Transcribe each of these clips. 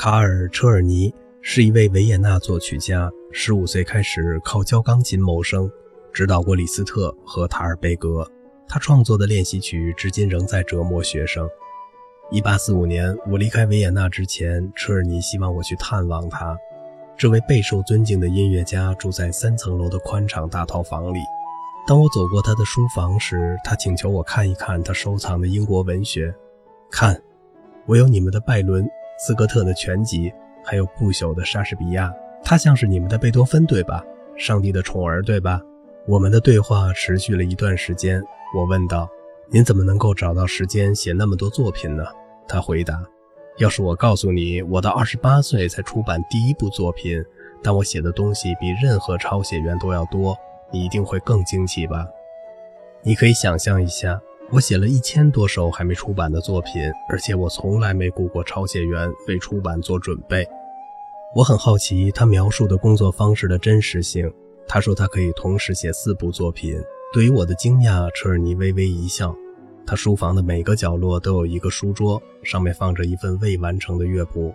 卡尔·车尔尼是一位维也纳作曲家，十五岁开始靠教钢琴谋生，指导过李斯特和塔尔贝格。他创作的练习曲至今仍在折磨学生。一八四五年，我离开维也纳之前，车尔尼希望我去探望他。这位备受尊敬的音乐家住在三层楼的宽敞大套房里。当我走过他的书房时，他请求我看一看他收藏的英国文学。看，我有你们的拜伦。斯科特的全集，还有不朽的莎士比亚，他像是你们的贝多芬，对吧？上帝的宠儿，对吧？我们的对话持续了一段时间。我问道：“您怎么能够找到时间写那么多作品呢？”他回答：“要是我告诉你，我到二十八岁才出版第一部作品，但我写的东西比任何抄写员都要多，你一定会更惊奇吧？你可以想象一下。”我写了一千多首还没出版的作品，而且我从来没雇过抄写员为出版做准备。我很好奇他描述的工作方式的真实性。他说他可以同时写四部作品。对于我的惊讶，车尔尼微微一笑。他书房的每个角落都有一个书桌，上面放着一份未完成的乐谱。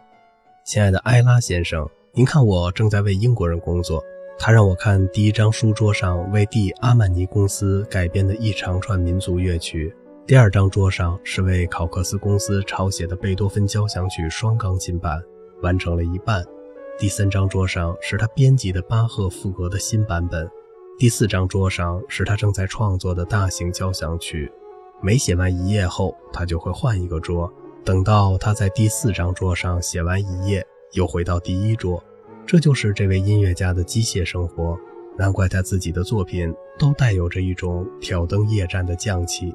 亲爱的埃拉先生，您看，我正在为英国人工作。他让我看第一张书桌上为蒂阿曼尼公司改编的一长串民族乐曲，第二张桌上是为考克斯公司抄写的贝多芬交响曲双钢琴版，完成了一半；第三张桌上是他编辑的巴赫赋格的新版本；第四张桌上是他正在创作的大型交响曲。每写完一页后，他就会换一个桌，等到他在第四张桌上写完一页，又回到第一桌。这就是这位音乐家的机械生活，难怪他自己的作品都带有着一种挑灯夜战的匠气。